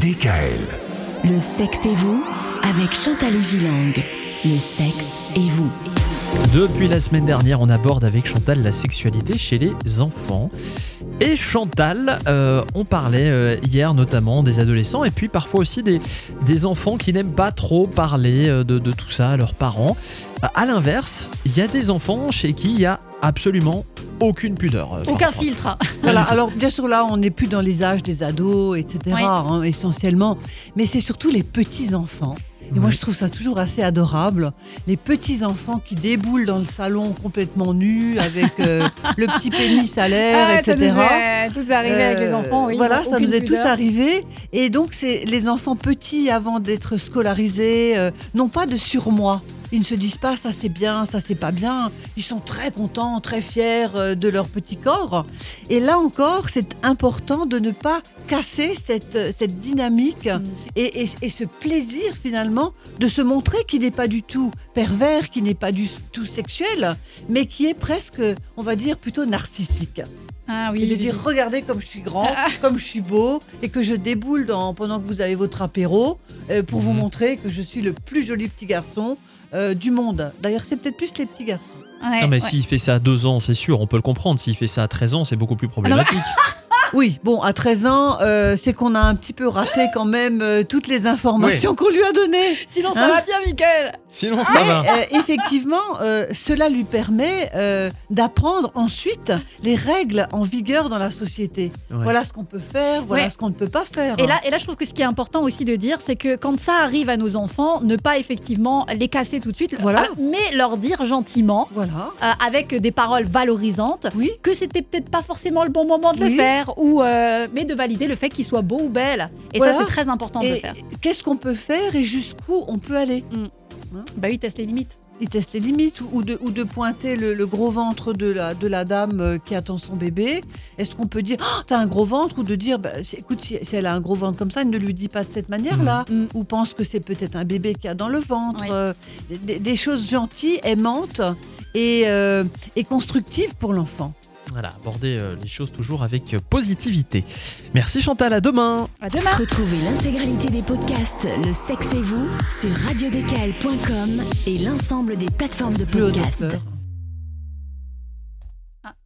DKL. Le sexe et vous avec Chantal Gilang. Le sexe et vous. Depuis la semaine dernière, on aborde avec Chantal la sexualité chez les enfants. Et Chantal, euh, on parlait euh, hier notamment des adolescents et puis parfois aussi des, des enfants qui n'aiment pas trop parler euh, de, de tout ça à leurs parents. À l'inverse, il y a des enfants chez qui il y a absolument aucune pudeur. euh, Aucun parfois. filtre. Voilà, alors bien sûr là, on n'est plus dans les âges des ados, etc. Hein, essentiellement, mais c'est surtout les petits enfants. Et moi, je trouve ça toujours assez adorable. Les petits enfants qui déboulent dans le salon complètement nus, avec euh, le petit pénis à l'air, Ah, ça etc. nous est tous arrivé avec les Euh, enfants. Oui, voilà, ça nous est tous arrivé. Et donc, c'est les enfants petits, avant d'être scolarisés, euh, n'ont pas de surmoi. Ils ne se disent pas ça c'est bien, ça c'est pas bien. Ils sont très contents, très fiers euh, de leur petit corps. Et là encore, c'est important de ne pas casser cette, euh, cette dynamique Mm. et, et- et ce plaisir finalement de se montrer qui n'est pas du tout pervers, qui n'est pas du tout sexuel, mais qui est presque, on va dire, plutôt narcissique. Ah oui. Et de dire, regardez comme je suis grand, comme je suis beau, et que je déboule dans, pendant que vous avez votre apéro, euh, pour vous Mhm. montrer que je suis le plus joli petit garçon euh, du monde. D'ailleurs, c'est peut-être plus les petits garçons. Ouais, Non mais ouais. s'il fait ça à 2 ans, c'est sûr, on peut le comprendre. S'il fait ça à 13 ans, c'est beaucoup plus problématique. Oui, bon, à 13 ans, euh, c'est qu'on a un petit peu raté quand même euh, toutes les informations qu'on lui a données. Sinon, ça Hein va bien, Mickaël. Sinon, ça va. Euh, effectivement, euh, cela lui permet euh, d'apprendre ensuite les règles en vigueur dans la société. Ouais. Voilà ce qu'on peut faire, voilà Ouais. ce qu'on ne peut pas faire. Et là, et là, je trouve que ce qui est important aussi de dire, c'est que quand ça arrive à nos enfants, ne pas effectivement les casser tout de suite, Voilà. ah, mais leur dire gentiment, Voilà. euh, avec des paroles valorisantes, Oui. que c'était peut-être pas forcément le bon moment de le Oui. faire, ou euh, mais de valider le fait qu'il soit beau ou belle. Et Voilà. ça, c'est très important de le faire. qu'est-ce qu'on peut faire et jusqu'où on peut aller Bah oui, teste les limites. Il teste les limites ou, de, ou de pointer le, le gros ventre de la, de la dame euh, qui attend son bébé. Est-ce qu'on peut dire oh, T'as un gros ventre Ou de dire bah, Écoute, si, si elle a un gros ventre comme ça, ne lui dis pas de cette manière-là. Mhm. Ou pense que c'est peut-être un bébé qui a dans le ventre. Oui. Euh, des, des choses gentilles, aimantes et, euh, et constructives pour l'enfant. Voilà, aborder euh, les choses toujours avec euh, positivité. Merci Chantal, à demain. À demain. Retrouvez l'intégralité des podcasts Le sexe et vous sur radiodécal.com et l'ensemble des plateformes de podcasts.